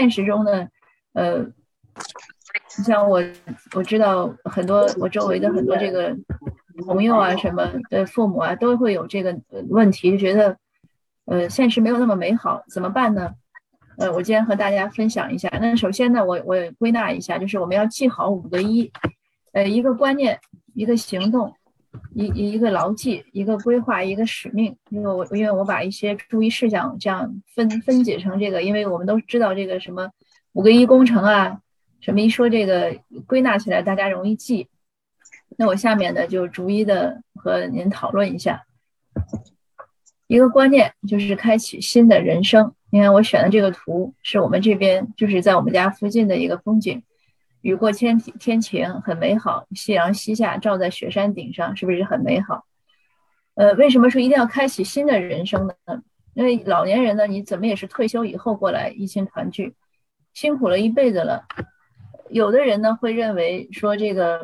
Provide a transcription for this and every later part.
现实中呢，呃，你像我我知道很多我周围的很多这个朋友啊，什么的父母啊，都会有这个问题，就觉得呃现实没有那么美好，怎么办呢？呃，我今天和大家分享一下。那首先呢，我我归纳一下，就是我们要记好五个一，呃，一个观念，一个行动，一一个牢记，一个规划，一个使命。因为我因为我把一些注意事项这样分分解成这个，因为我们都知道这个什么五个一工程啊，什么一说这个归纳起来大家容易记。那我下面呢就逐一的和您讨论一下。一个观念就是开启新的人生。你看我选的这个图是我们这边，就是在我们家附近的一个风景，雨过天晴天晴，很美好。夕阳西下，照在雪山顶上，是不是很美好？呃，为什么说一定要开启新的人生呢？因为老年人呢，你怎么也是退休以后过来一亲团聚，辛苦了一辈子了。有的人呢会认为说这个，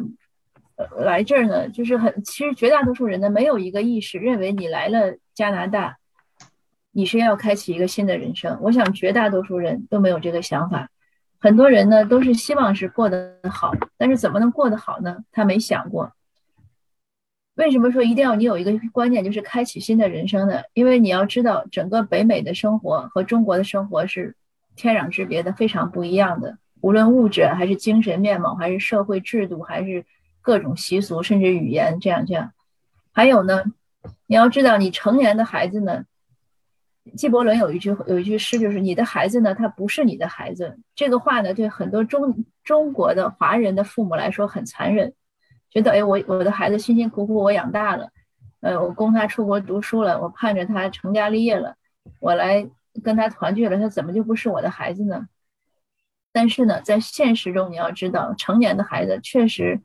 来这儿呢就是很，其实绝大多数人呢没有一个意识，认为你来了加拿大。你是要开启一个新的人生，我想绝大多数人都没有这个想法，很多人呢都是希望是过得好，但是怎么能过得好呢？他没想过。为什么说一定要你有一个观念，就是开启新的人生呢？因为你要知道，整个北美的生活和中国的生活是天壤之别的，非常不一样的。无论物质还是精神面貌，还是社会制度，还是各种习俗，甚至语言，这样这样。还有呢，你要知道，你成年的孩子呢。纪伯伦有一句有一句诗，就是你的孩子呢，他不是你的孩子。这个话呢，对很多中中国的华人的父母来说很残忍，觉得哎，我我的孩子辛辛苦苦我养大了，呃，我供他出国读书了，我盼着他成家立业了，我来跟他团聚了，他怎么就不是我的孩子呢？但是呢，在现实中，你要知道，成年的孩子确实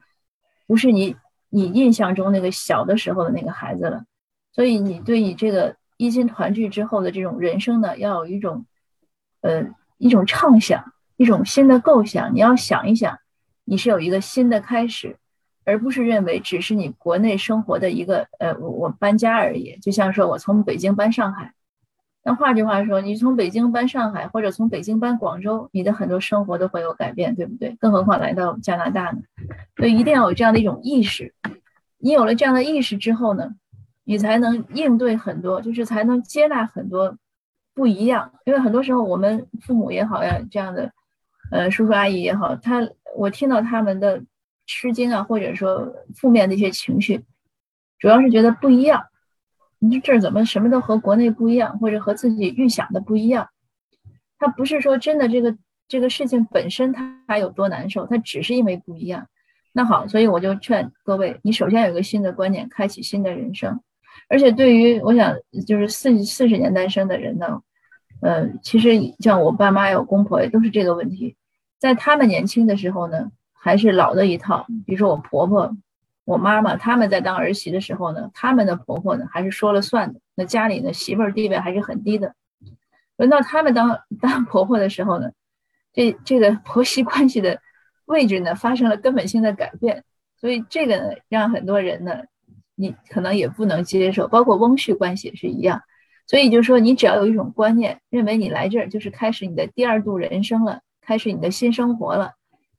不是你你印象中那个小的时候的那个孩子了，所以你对你这个。一心团聚之后的这种人生呢，要有一种，呃，一种畅想，一种新的构想。你要想一想，你是有一个新的开始，而不是认为只是你国内生活的一个，呃，我我搬家而已。就像说我从北京搬上海，那换句话说，你从北京搬上海，或者从北京搬广州，你的很多生活都会有改变，对不对？更何况来到加拿大呢？所以一定要有这样的一种意识。你有了这样的意识之后呢？你才能应对很多，就是才能接纳很多不一样。因为很多时候，我们父母也好呀，这样的，呃，叔叔阿姨也好，他我听到他们的吃惊啊，或者说负面的一些情绪，主要是觉得不一样。你说这儿怎么什么都和国内不一样，或者和自己预想的不一样？他不是说真的这个这个事情本身他有多难受，他只是因为不一样。那好，所以我就劝各位，你首先有一个新的观念，开启新的人生。而且对于我想，就是四四十年单身的人呢，呃，其实像我爸妈有公婆也都是这个问题，在他们年轻的时候呢，还是老的一套。比如说我婆婆、我妈妈，他们在当儿媳的时候呢，他们的婆婆呢还是说了算的，那家里呢媳妇儿地位还是很低的。轮到他们当当婆婆的时候呢，这这个婆媳关系的位置呢发生了根本性的改变，所以这个呢让很多人呢。你可能也不能接受，包括翁婿关系也是一样，所以就是说，你只要有一种观念，认为你来这儿就是开始你的第二度人生了，开始你的新生活了，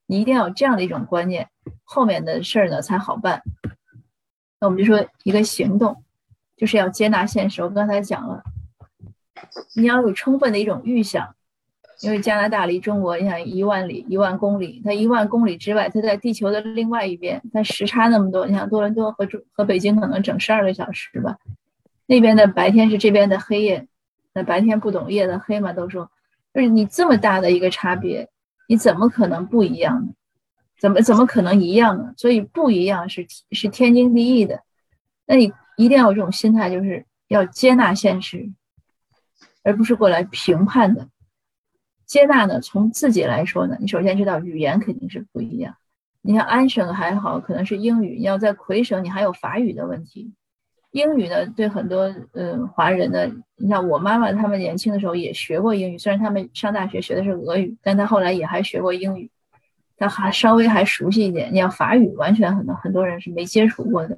你一定要有这样的一种观念，后面的事儿呢才好办。那我们就说一个行动，就是要接纳现实。我刚才讲了，你要有充分的一种预想。因为加拿大离中国，你想一万里、一万公里，它一万公里之外，它在地球的另外一边，它时差那么多，你想多伦多和中和北京可能整十二个小时吧，那边的白天是这边的黑夜，那白天不懂夜的黑嘛，都说，就是你这么大的一个差别，你怎么可能不一样呢？怎么怎么可能一样呢？所以不一样是是天经地义的，那你一定要有这种心态，就是要接纳现实，而不是过来评判的。接纳呢，从自己来说呢，你首先知道语言肯定是不一样。你像安省还好，可能是英语；你要在魁省，你还有法语的问题。英语呢，对很多嗯华人呢，你像我妈妈他们年轻的时候也学过英语，虽然他们上大学学的是俄语，但他后来也还学过英语，他还稍微还熟悉一点。你要法语，完全很多很多人是没接触过的。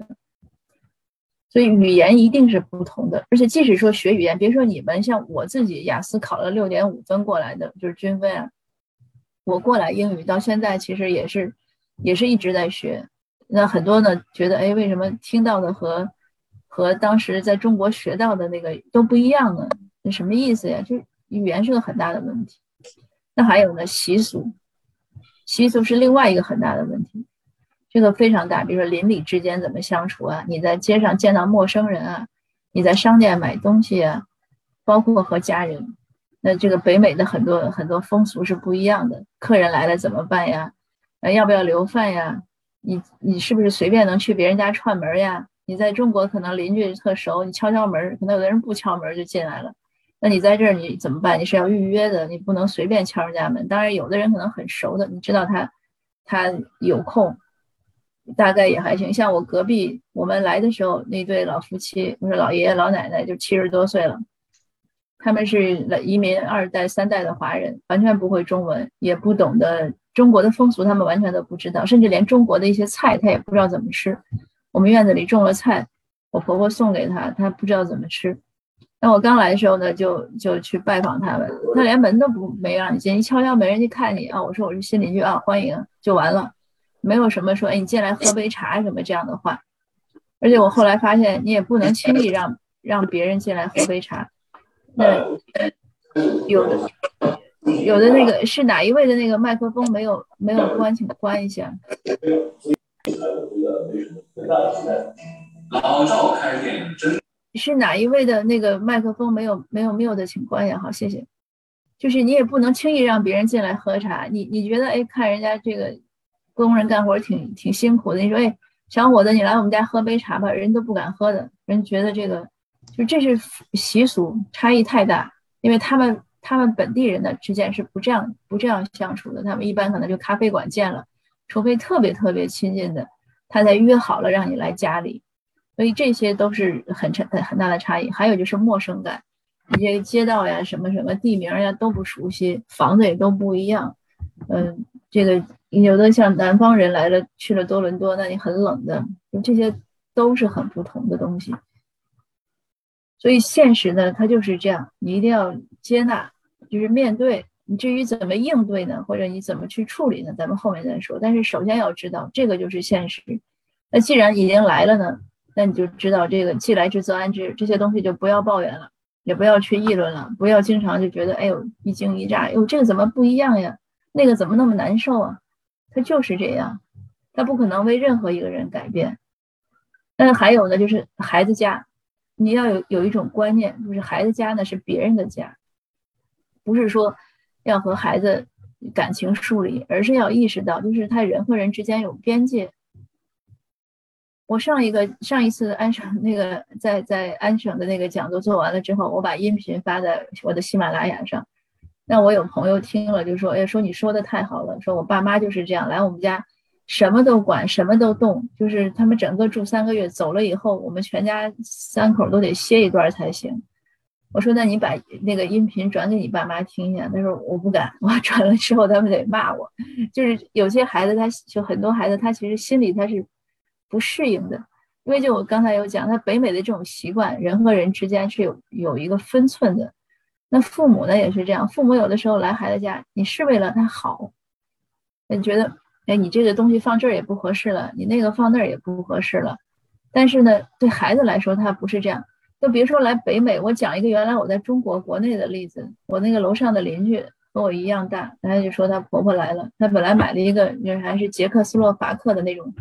所以语言一定是不同的，而且即使说学语言，别说你们，像我自己雅思考了六点五分过来的，就是均分啊，我过来英语到现在其实也是也是一直在学。那很多呢觉得，哎，为什么听到的和和当时在中国学到的那个都不一样呢？那什么意思呀？就语言是个很大的问题。那还有呢，习俗，习俗是另外一个很大的问题，这个非常大。比如说邻里之间怎么相处啊？你在街上见到陌生人啊？你在商店买东西啊？包括和家人，那这个北美的很多很多风俗是不一样的。客人来了怎么办呀？呃，要不要留饭呀？你你是不是随便能去别人家串门呀？你在中国可能邻居特熟，你敲敲门，可能有的人不敲门就进来了。那你在这儿你怎么办？你是要预约的，你不能随便敲人家门。当然，有的人可能很熟的，你知道他他有空，大概也还行。像我隔壁，我们来的时候那对老夫妻，我说老爷爷老奶奶就七十多岁了，他们是移民二代三代的华人，完全不会中文，也不懂得。中国的风俗，他们完全都不知道，甚至连中国的一些菜，他也不知道怎么吃。我们院子里种了菜，我婆婆送给他，他不知道怎么吃。那我刚来的时候呢，就就去拜访他们，他连门都不没让你进，一敲敲门，人家看你啊，我说我是新邻居啊，欢迎就完了，没有什么说哎你进来喝杯茶什么这样的话。而且我后来发现，你也不能轻易让让别人进来喝杯茶。那有的。有的那个是哪一位的那个麦克风没有没有关，请关一下。老赵开店真。是哪一位的那个麦克风没有没有 mute 的，请关一下，好，谢谢。就是你也不能轻易让别人进来喝茶，你你觉得哎，看人家这个工人干活挺挺辛苦的，你说哎，小伙子你来我们家喝杯茶吧，人都不敢喝的，人觉得这个就这是习俗差异太大，因为他们。他们本地人的之间是不这样不这样相处的，他们一般可能就咖啡馆见了，除非特别特别亲近的，他才约好了让你来家里，所以这些都是很差很大的差异。还有就是陌生感，一些街道呀、什么什么地名呀都不熟悉，房子也都不一样。嗯，这个有的像南方人来了去了多伦多，那你很冷的，这些都是很不同的东西。所以现实呢，它就是这样，你一定要接纳。就是面对你，至于怎么应对呢，或者你怎么去处理呢？咱们后面再说。但是首先要知道，这个就是现实。那既然已经来了呢，那你就知道这个“既来之则安之”，这些东西就不要抱怨了，也不要去议论了，不要经常就觉得哎呦一惊一乍，哟这个怎么不一样呀？那个怎么那么难受啊？它就是这样，它不可能为任何一个人改变。那还有呢，就是孩子家，你要有有一种观念，就是孩子家呢是别人的家。不是说要和孩子感情疏离，而是要意识到，就是他人和人之间有边界。我上一个上一次安省那个在在安省的那个讲座做完了之后，我把音频发在我的喜马拉雅上。那我有朋友听了就说：“哎，说你说的太好了，说我爸妈就是这样，来我们家什么都管，什么都动，就是他们整个住三个月，走了以后，我们全家三口都得歇一段才行。”我说：“那你把那个音频转给你爸妈听一下。”他说：“我不敢，我转了之后他们得骂我。”就是有些孩子，他就很多孩子，他其实心里他是不适应的，因为就我刚才有讲，他北美的这种习惯，人和人之间是有有一个分寸的。那父母呢也是这样，父母有的时候来孩子家，你是为了他好，你觉得，哎，你这个东西放这儿也不合适了，你那个放那儿也不合适了。但是呢，对孩子来说，他不是这样。就别说来北美，我讲一个原来我在中国国内的例子。我那个楼上的邻居和我一样大，她就说她婆婆来了，她本来买了一个，就还是捷克斯洛伐克的那种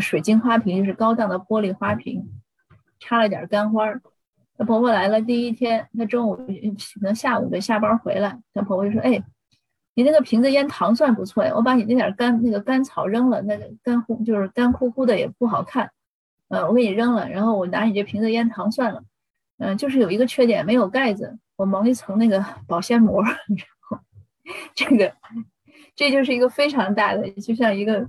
水晶花瓶，就是高档的玻璃花瓶，插了点干花儿。她婆婆来了第一天，她中午可能下午得下班回来，她婆婆就说：“哎，你那个瓶子腌糖蒜不错呀，我把你那点干那个干草扔了，那个干乎就是干乎乎的也不好看。”呃，我给你扔了，然后我拿你这瓶子腌糖蒜了。嗯，就是有一个缺点，没有盖子，我蒙一层那个保鲜膜。然后这个，这就是一个非常大的，就像一个，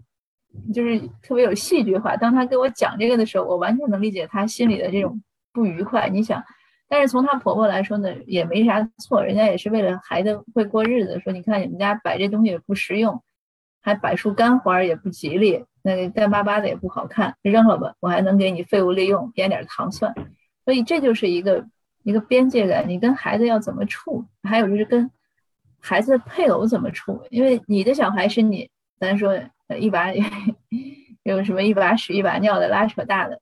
就是特别有戏剧化。当他跟我讲这个的时候，我完全能理解他心里的这种不愉快。你想，但是从她婆婆来说呢，也没啥错，人家也是为了孩子会过日子。说你看你们家摆这东西也不实用，还摆束干花也不吉利。那个干巴巴的也不好看，扔了吧，我还能给你废物利用，编点糖蒜。所以这就是一个一个边界感，你跟孩子要怎么处？还有就是跟孩子的配偶怎么处？因为你的小孩是你，咱说一把 有什么一把屎一把尿的拉扯大的，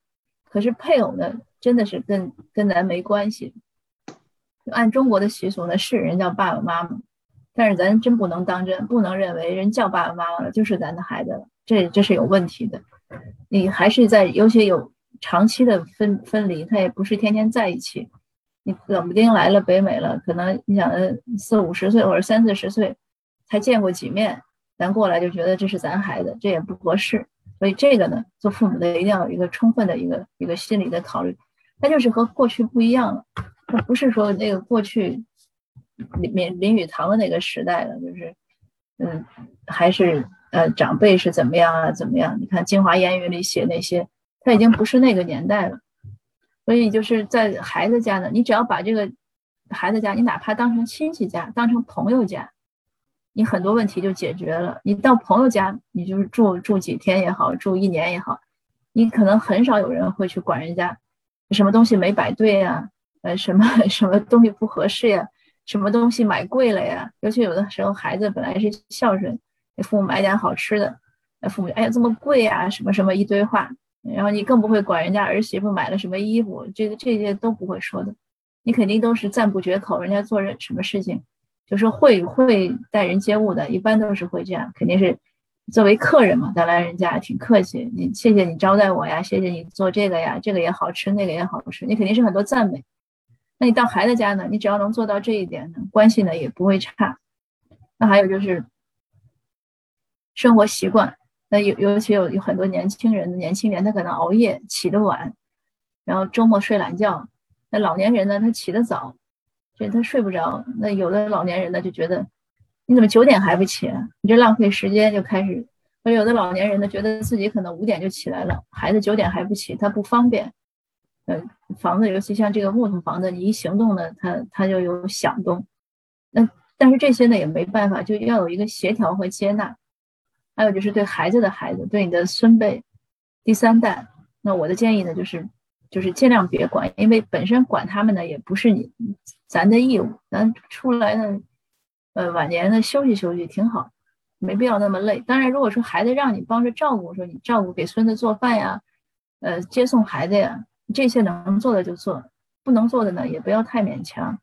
可是配偶呢，真的是跟跟咱没关系。按中国的习俗呢，是人叫爸爸妈妈，但是咱真不能当真，不能认为人叫爸爸妈妈了就是咱的孩子了，这这是有问题的。你还是在，尤其有长期的分分离，他也不是天天在一起。你冷不丁来了北美了，可能你想四五十岁或者三四十岁才见过几面，咱过来就觉得这是咱孩子，这也不合适。所以这个呢，做父母的一定要有一个充分的一个一个心理的考虑，他就是和过去不一样了。他不是说那个过去林林林语堂的那个时代了，就是嗯，还是呃长辈是怎么样啊怎么样？你看《京华烟云》里写那些，他已经不是那个年代了。所以就是在孩子家呢，你只要把这个孩子家，你哪怕当成亲戚家，当成朋友家，你很多问题就解决了。你到朋友家，你就是住住几天也好，住一年也好，你可能很少有人会去管人家什么东西没摆对呀。呃，什么 什么东西不合适呀？什么东西买贵了呀？尤其有的时候孩子本来是孝顺，给父母买点好吃的，父母哎呀这么贵呀，什么什么一堆话，然后你更不会管人家儿媳妇买了什么衣服，这个这些都不会说的，你肯定都是赞不绝口。人家做人什么事情，就是会会待人接物的，一般都是会这样，肯定是作为客人嘛，咱来人家挺客气，你谢谢你招待我呀，谢谢你做这个呀，这个也好吃，那个也好吃，你肯定是很多赞美。那你到孩子家呢？你只要能做到这一点呢，关系呢也不会差。那还有就是生活习惯，那尤尤其有有很多年轻人，年轻人他可能熬夜起得晚，然后周末睡懒觉。那老年人呢，他起得早，所以他睡不着。那有的老年人呢就觉得，你怎么九点还不起？你这浪费时间，就开始。而有的老年人呢，觉得自己可能五点就起来了，孩子九点还不起，他不方便。嗯，房子尤其像这个木头房子，你一行动呢，他他就有响动。那但是这些呢也没办法，就要有一个协调和接纳。还有就是对孩子的孩子，对你的孙辈、第三代，那我的建议呢就是就是尽量别管，因为本身管他们呢也不是你咱的义务，咱出来呢，呃晚年呢休息休息挺好，没必要那么累。当然，如果说孩子让你帮着照顾，说你照顾给孙子做饭呀，呃接送孩子呀。这些能做的就做，不能做的呢也不要太勉强，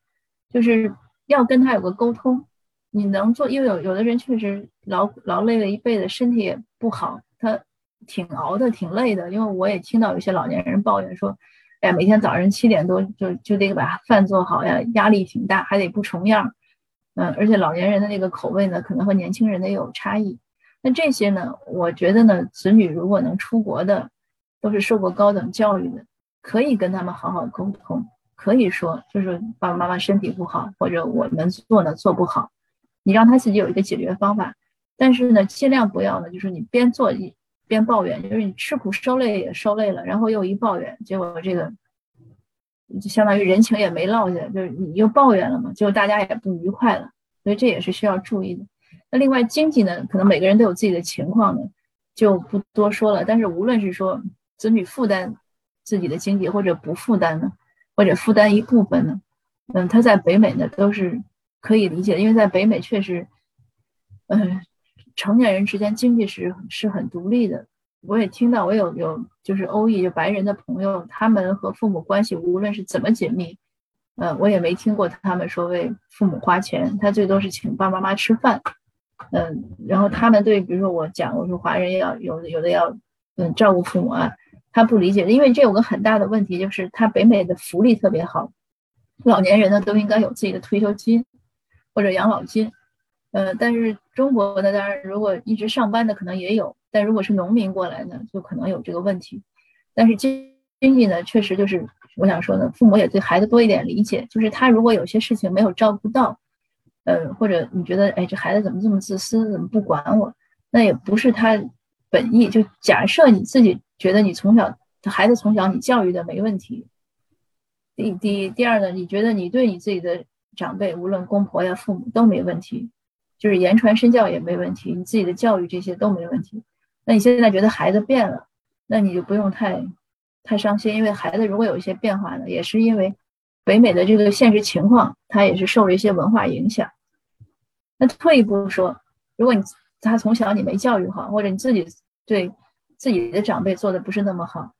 就是要跟他有个沟通。你能做，因为有有的人确实劳劳累了一辈子，身体也不好，挺熬的，挺累的。因为我也听到有些老年人抱怨说：“哎呀，每天早上七点多就就得把饭做好呀，压力挺大，还得不重样。”嗯，而且老年人的那个口味呢，可能和年轻人的也有差异。那这些呢，我觉得呢，子女如果能出国的，都是受过高等教育的。可以跟他们好好沟通，可以说就是爸爸妈妈身体不好，或者我们做呢做不好，你让他自己有一个解决方法。但是呢，尽量不要呢，就是你边做边抱怨，就是你吃苦受累也受累了，然后又一抱怨，结果这个就相当于人情也没落下，就是你又抱怨了嘛，就大家也不愉快了。所以这也是需要注意的。那另外经济呢，可能每个人都有自己的情况呢，就不多说了。但是无论是说子女负担。自己的经济或者不负担呢，或者负担一部分呢，嗯，他在北美呢都是可以理解的，因为在北美确实，嗯，成年人之间经济是是很独立的。我也听到，我有有就是欧裔就白人的朋友，他们和父母关系无论是怎么紧密，嗯，我也没听过他们说为父母花钱，他最多是请爸爸妈妈吃饭，嗯，然后他们对比如说我讲，我说华人要有有的要嗯照顾父母啊。他不理解，因为这有个很大的问题，就是他北美的福利特别好，老年人呢都应该有自己的退休金或者养老金，呃，但是中国呢，当然如果一直上班的可能也有，但如果是农民过来呢，就可能有这个问题。但是经经济呢，确实就是我想说呢，父母也对孩子多一点理解，就是他如果有些事情没有照顾到，呃，或者你觉得哎这孩子怎么这么自私，怎么不管我，那也不是他本意。就假设你自己。觉得你从小孩子从小你教育的没问题。第第第二呢，你觉得你对你自己的长辈，无论公婆呀、父母都没问题，就是言传身教也没问题，你自己的教育这些都没问题。那你现在觉得孩子变了，那你就不用太太伤心，因为孩子如果有一些变化呢，也是因为北美的这个现实情况，他也是受了一些文化影响。那退一步说，如果你他从小你没教育好，或者你自己对自己的长辈做的不是那么好，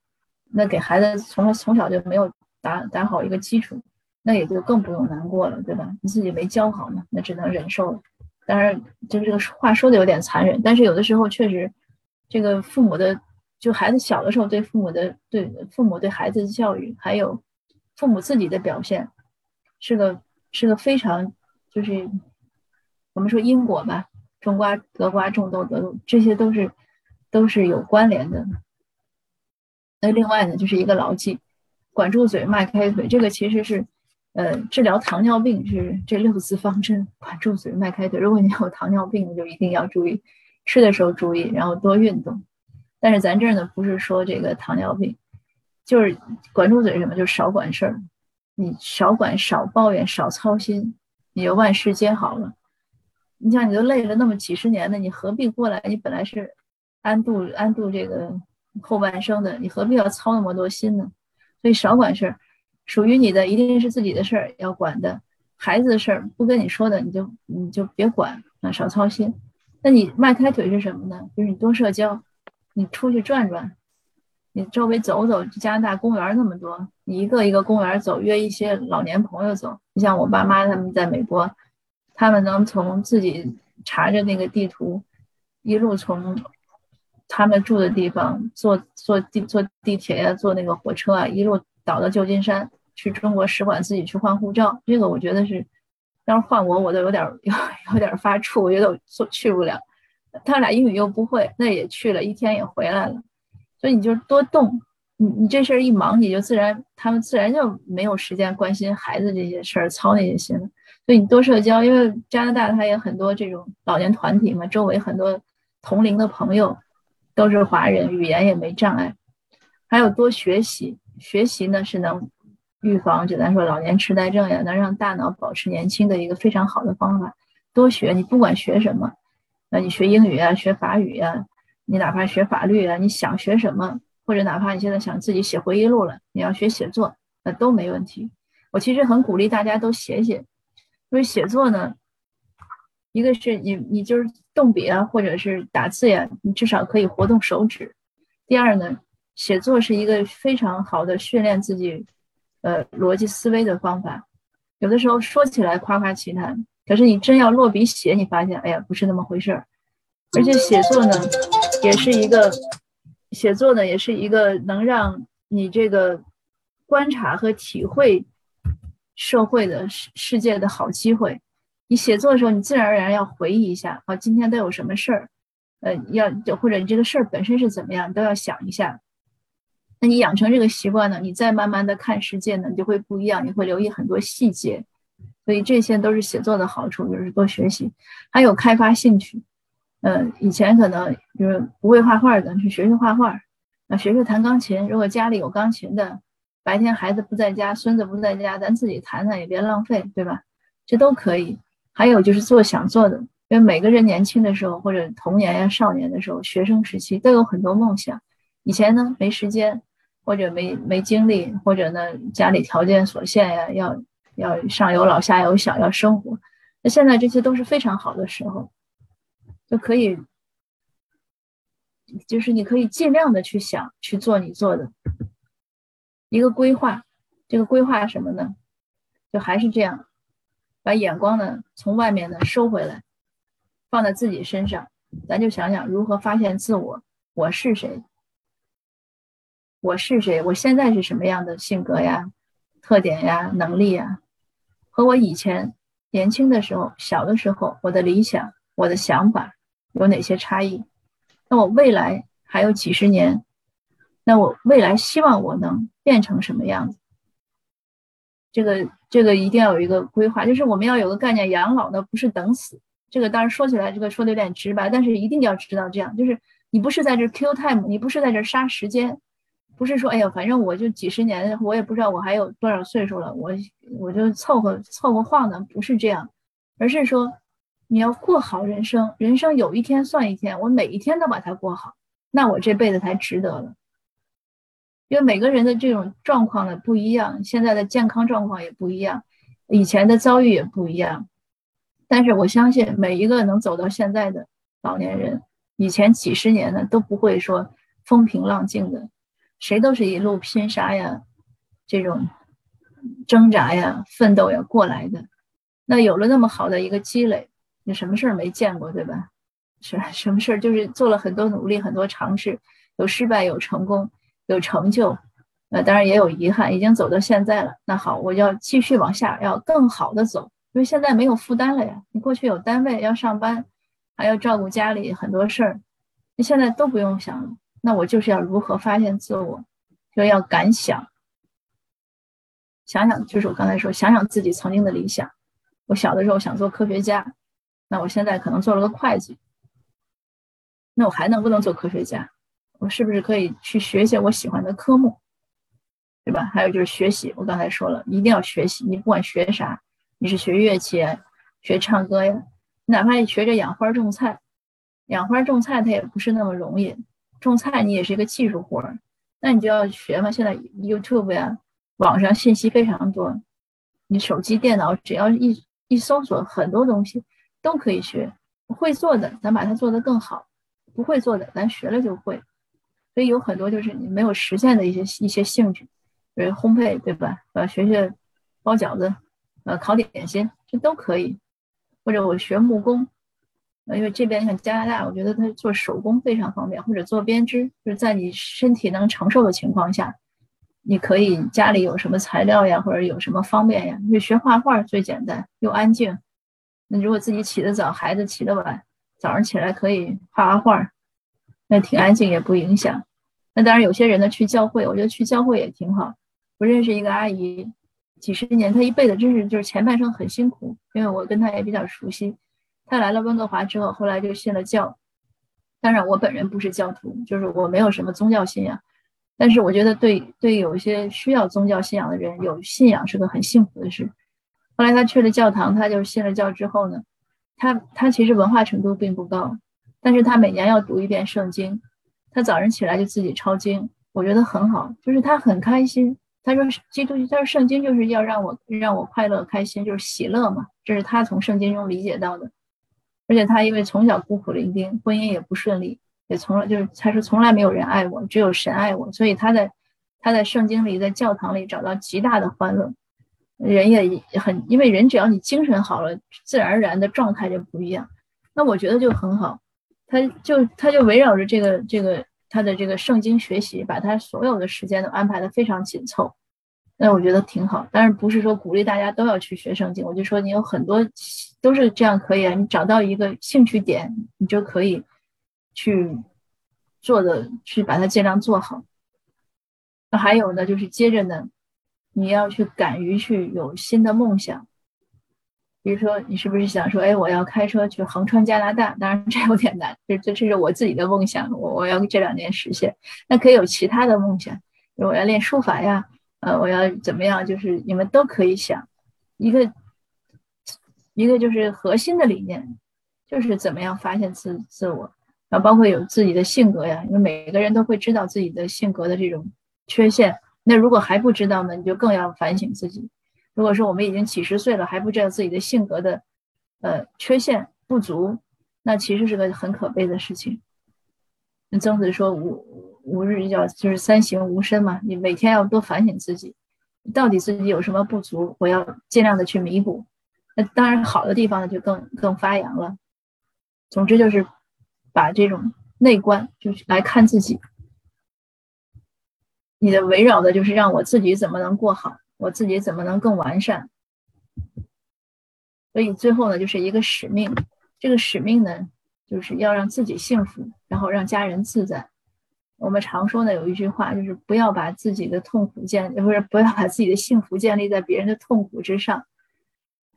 那给孩子从从小就没有打打好一个基础，那也就更不用难过了，对吧？你自己没教好嘛，那只能忍受了。当然，就是这个话说的有点残忍，但是有的时候确实，这个父母的就孩子小的时候对父母的对父母对孩子的教育，还有父母自己的表现，是个是个非常就是我们说因果吧，种瓜得瓜，种豆得豆，这些都是都是有关联的。那另外呢，就是一个牢记，管住嘴，迈开腿，这个其实是。呃，治疗糖尿病是这六字方针：管住嘴，迈开腿。如果你有糖尿病，就一定要注意吃的时候注意，然后多运动。但是咱这儿呢，不是说这个糖尿病，就是管住嘴什么，就少管事儿。你少管，少抱怨，少操心，你就万事皆好了。你想，你都累了那么几十年了，你何必过来？你本来是安度安度这个后半生的，你何必要操那么多心呢？所以少管事儿。属于你的一定是自己的事儿要管的，孩子的事儿不跟你说的你就你就别管啊，少操心。那你迈开腿是什么呢？就是你多社交，你出去转转，你周围走走。加拿大公园那么多，你一个一个公园走，约一些老年朋友走。你像我爸妈他们在美国，他们能从自己查着那个地图，一路从他们住的地方坐坐地坐地铁呀，坐那个火车啊，一路。倒到旧金山去中国使馆自己去换护照，这个我觉得是，要是换我我都有点 有有点发怵，我觉得我做去不了。他俩英语又不会，那也去了一天也回来了。所以你就多动，你你这事儿一忙，你就自然他们自然就没有时间关心孩子这些事儿，操那些心了。所以你多社交，因为加拿大它也很多这种老年团体嘛，周围很多同龄的朋友都是华人，语言也没障碍，还有多学习。学习呢是能预防，简单说老年痴呆症呀，能让大脑保持年轻的一个非常好的方法。多学，你不管学什么，那你学英语啊，学法语呀，你哪怕学法律啊，你想学什么，或者哪怕你现在想自己写回忆录了，你要学写作，那都没问题。我其实很鼓励大家都写写，因为写作呢，一个是你你就是动笔啊，或者是打字呀，你至少可以活动手指。第二呢。写作是一个非常好的训练自己，呃，逻辑思维的方法。有的时候说起来夸夸其谈，可是你真要落笔写，你发现，哎呀，不是那么回事儿。而且写作呢，也是一个写作呢，也是一个能让你这个观察和体会社会的世世界的好机会。你写作的时候，你自然而然要回忆一下，啊，今天都有什么事儿，呃，要或者你这个事儿本身是怎么样，都要想一下。那你养成这个习惯呢，你再慢慢的看世界呢，你就会不一样，你会留意很多细节，所以这些都是写作的好处，就是多学习，还有开发兴趣。嗯，以前可能就是不会画画的，去学学画画，啊，学学弹钢琴。如果家里有钢琴的，白天孩子不在家，孙子不在家，咱自己弹弹也别浪费，对吧？这都可以。还有就是做想做的，因为每个人年轻的时候或者童年呀、少年的时候、学生时期都有很多梦想，以前呢没时间。或者没没精力，或者呢家里条件所限呀，要要上有老下有小要生活，那现在这些都是非常好的时候，就可以，就是你可以尽量的去想去做你做的一个规划，这个规划什么呢？就还是这样，把眼光呢从外面呢收回来，放在自己身上，咱就想想如何发现自我，我是谁。我是谁？我现在是什么样的性格呀、特点呀、能力呀？和我以前年轻的时候、小的时候，我的理想、我的想法有哪些差异？那我未来还有几十年，那我未来希望我能变成什么样子？这个这个一定要有一个规划，就是我们要有个概念：养老呢不是等死。这个当然说起来，这个说的有点直白，但是一定要知道这样，就是你不是在这 kill time，你不是在这杀时间。不是说，哎呀，反正我就几十年，我也不知道我还有多少岁数了，我我就凑合凑合晃呢，不是这样，而是说你要过好人生，人生有一天算一天，我每一天都把它过好，那我这辈子才值得了。因为每个人的这种状况呢不一样，现在的健康状况也不一样，以前的遭遇也不一样，但是我相信每一个能走到现在的老年人，以前几十年呢都不会说风平浪静的，谁都是一路拼杀呀，这种挣扎呀、奋斗呀过来的。那有了那么好的一个积累，你什么事儿没见过，对吧？是什么事儿就是做了很多努力、很多尝试，有失败、有成功、有成就，呃，当然也有遗憾。已经走到现在了，那好，我要继续往下，要更好的走，因为现在没有负担了呀。你过去有单位要上班，还要照顾家里很多事儿，你现在都不用想了。那我就是要如何发现自我，就要敢想，想想就是我刚才说，想想自己曾经的理想。我小的时候想做科学家，那我现在可能做了个会计，那我还能不能做科学家？我是不是可以去学一些我喜欢的科目，对吧？还有就是学习，我刚才说了，一定要学习。你不管学啥，你是学乐器、学唱歌呀，哪怕你学着养花种菜，养花种菜它也不是那么容易，种菜你也是一个技术活儿，那你就要学嘛。现在 YouTube 呀，网上信息非常多，你手机、电脑只要一。一搜索很多东西都可以学，会做的咱把它做得更好，不会做的咱学了就会。所以有很多就是你没有实现的一些一些兴趣，比如烘焙，对吧？呃，学学包饺子，呃，烤点心，这都可以。或者我学木工，因为这边像加拿大，我觉得他做手工非常方便。或者做编织，就是在你身体能承受的情况下。你可以家里有什么材料呀，或者有什么方便呀？就学画画最简单又安静。那如果自己起得早，孩子起得晚，早上起来可以画画画，那挺安静也不影响。那当然有些人呢去教会，我觉得去教会也挺好。我认识一个阿姨，几十年，她一辈子真是就是前半生很辛苦，因为我跟她也比较熟悉。他来了温哥华之后，后来就信了教。当然我本人不是教徒，就是我没有什么宗教信仰。但是我觉得，对对，有一些需要宗教信仰的人，有信仰是个很幸福的事。后来他去了教堂，他就信了教之后呢，他他其实文化程度并不高，但是他每年要读一遍圣经，他早上起来就自己抄经，我觉得很好，就是他很开心。他说基督，他说圣经就是要让我让我快乐开心，就是喜乐嘛，这是他从圣经中理解到的。而且他因为从小孤苦伶仃，婚姻也不顺利。也从来就是他说从来没有人爱我，只有神爱我，所以他在他在圣经里，在教堂里找到极大的欢乐。人也很，因为人只要你精神好了，自然而然的状态就不一样。那我觉得就很好，他就他就围绕着这个这个他的这个圣经学习，把他所有的时间都安排的非常紧凑。那我觉得挺好，但是不是说鼓励大家都要去学圣经？我就说你有很多都是这样可以啊，你找到一个兴趣点，你就可以。去做的，去把它尽量做好。那还有呢，就是接着呢，你要去敢于去有新的梦想。比如说，你是不是想说，哎，我要开车去横穿加拿大？当然这有点难，这这这是我自己的梦想，我我要这两年实现。那可以有其他的梦想，我要练书法呀，呃，我要怎么样？就是你们都可以想一个一个就是核心的理念，就是怎么样发现自自我。啊，包括有自己的性格呀，因为每个人都会知道自己的性格的这种缺陷。那如果还不知道呢，你就更要反省自己。如果说我们已经几十岁了还不知道自己的性格的呃缺陷不足，那其实是个很可悲的事情。那曾子说无无日要就是三省吾身嘛，你每天要多反省自己，到底自己有什么不足，我要尽量的去弥补。那当然好的地方呢就更更发扬了。总之就是。把这种内观就是来看自己，你的围绕的就是让我自己怎么能过好，我自己怎么能更完善。所以最后呢，就是一个使命。这个使命呢，就是要让自己幸福，然后让家人自在。我们常说呢，有一句话就是不要把自己的痛苦建，不是不要把自己的幸福建立在别人的痛苦之上。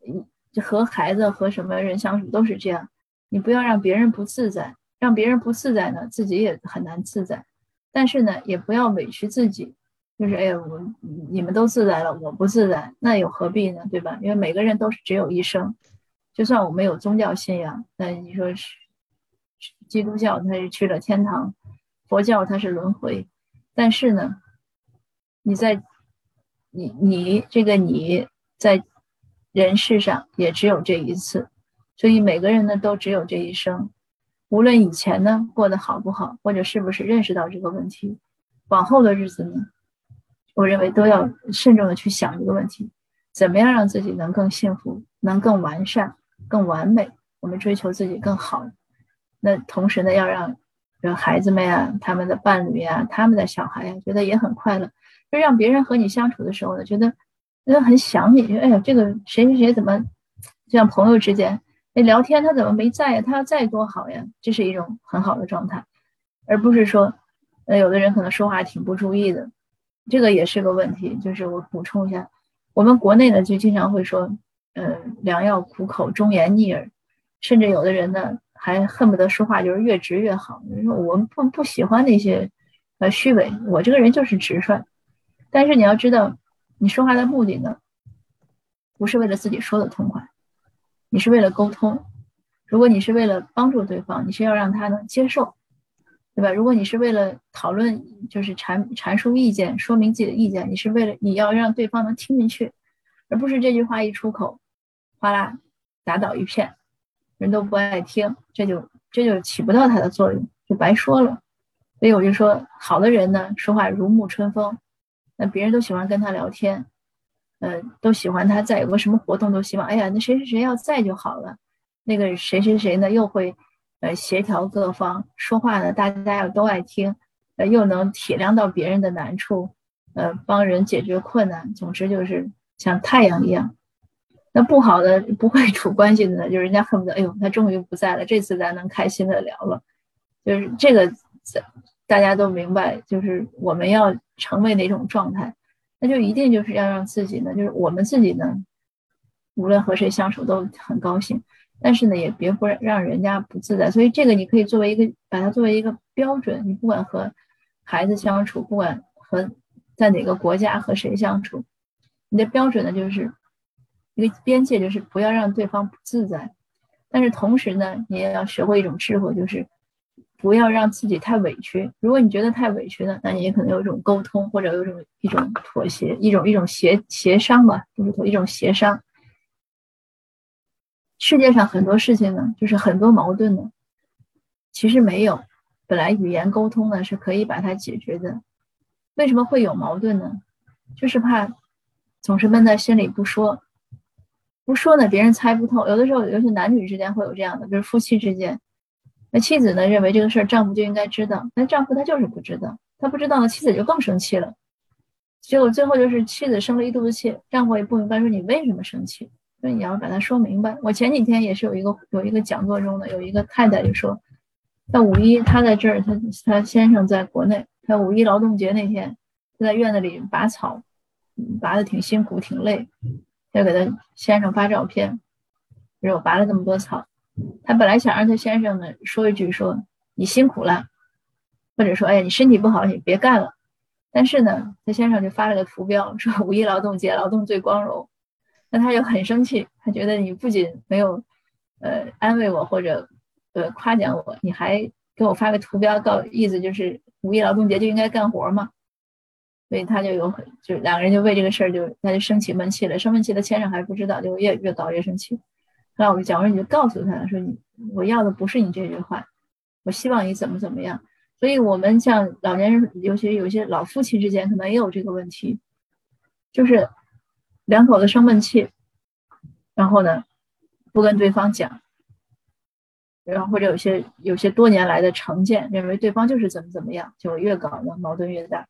你和孩子和什么人相处都是这样，你不要让别人不自在。让别人不自在呢，自己也很难自在。但是呢，也不要委屈自己，就是哎呀，我你们都自在了，我不自在，那又何必呢？对吧？因为每个人都是只有一生，就算我们有宗教信仰，那你说是基督教，他是去了天堂；佛教他是轮回。但是呢，你在你你这个你在人世上也只有这一次。所以每个人呢都只有这一生，无论以前呢过得好不好，或者是不是认识到这个问题，往后的日子呢，我认为都要慎重的去想这个问题，怎么样让自己能更幸福，能更完善、更完美？我们追求自己更好，那同时呢，要让让孩子们呀、他们的伴侣呀、他们的小孩呀，觉得也很快乐，就让别人和你相处的时候呢，觉得那很想你，哎呀，这个谁谁谁怎么就像朋友之间？那聊天他怎么没在呀？他要在多好呀！这是一种很好的状态，而不是说，呃，有的人可能说话挺不注意的，这个也是个问题。就是我补充一下，我们国内呢就经常会说，呃，良药苦口，忠言逆耳，甚至有的人呢还恨不得说话就是越直越好。你说我们不不喜欢那些，呃，虚伪，我这个人就是直率。但是你要知道，你说话的目的呢，不是为了自己说的痛快。你是为了沟通，如果你是为了帮助对方，你是要让他能接受，对吧？如果你是为了讨论，就是阐阐述意见，说明自己的意见，你是为了你要让对方能听进去，而不是这句话一出口，哗啦打倒一片，人都不爱听，这就这就起不到它的作用，就白说了。所以我就说，好的人呢，说话如沐春风，那别人都喜欢跟他聊天。呃，都喜欢他在有个什么活动都希望，哎呀，那谁谁谁要在就好了。那个谁谁谁呢，又会呃协调各方说话呢，大家要都爱听，呃，又能体谅到别人的难处，呃，帮人解决困难。总之就是像太阳一样。那不好的不会处关系的呢，就是人家恨不得，哎呦，他终于不在了，这次咱能开心的聊了。就是这个，大家都明白，就是我们要成为哪种状态。那就一定就是要让自己呢，就是我们自己呢，无论和谁相处都很高兴，但是呢，也别不让让人家不自在。所以这个你可以作为一个，把它作为一个标准。你不管和孩子相处，不管和在哪个国家和谁相处，你的标准呢，就是一个边界，就是不要让对方不自在。但是同时呢，你也要学会一种智慧，就是。不要让自己太委屈。如果你觉得太委屈了，那你也可能有一种沟通，或者有一种一种妥协，一种一种协协商吧，就是一种协商。世界上很多事情呢，就是很多矛盾呢，其实没有。本来语言沟通呢是可以把它解决的。为什么会有矛盾呢？就是怕总是闷在心里不说，不说呢别人猜不透。有的时候，尤其男女之间会有这样的，就是夫妻之间。那妻子呢？认为这个事儿丈夫就应该知道，但丈夫他就是不知道，他不知道呢，妻子就更生气了。结果最后就是妻子生了一肚子气，丈夫也不明白说你为什么生气，说你要把它说明白。我前几天也是有一个有一个讲座中的有一个太太就说，在五一她在这儿，她她先生在国内，她五一劳动节那天，她在院子里拔草，拔的挺辛苦挺累，要给她先生发照片，说我拔了这么多草。她本来想让她先生呢说一句说你辛苦了，或者说哎呀你身体不好你别干了，但是呢她先生就发了个图标说五一劳动节劳动最光荣，那她就很生气，她觉得你不仅没有呃安慰我或者呃夸奖我，你还给我发个图标，告意思就是五一劳动节就应该干活嘛，所以她就有很就两个人就为这个事儿就她就生气闷气了，生闷气的先生还不知道，就越越搞越生气。那我就讲，我说你就告诉他说，你我要的不是你这句话，我希望你怎么怎么样。所以，我们像老年人，尤其有些老夫妻之间，可能也有这个问题，就是两口子生闷气，然后呢，不跟对方讲，然后或者有些有些多年来的成见，认为对方就是怎么怎么样，就越搞呢矛盾越大。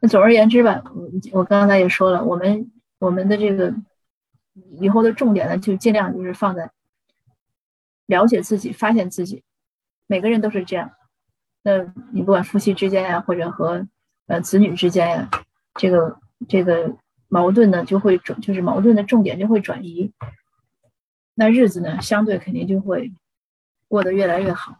那总而言之吧，我我刚才也说了，我们我们的这个。以后的重点呢，就尽量就是放在了解自己、发现自己。每个人都是这样。那你不管夫妻之间呀，或者和呃子女之间呀，这个这个矛盾呢，就会转，就是矛盾的重点就会转移。那日子呢，相对肯定就会过得越来越好。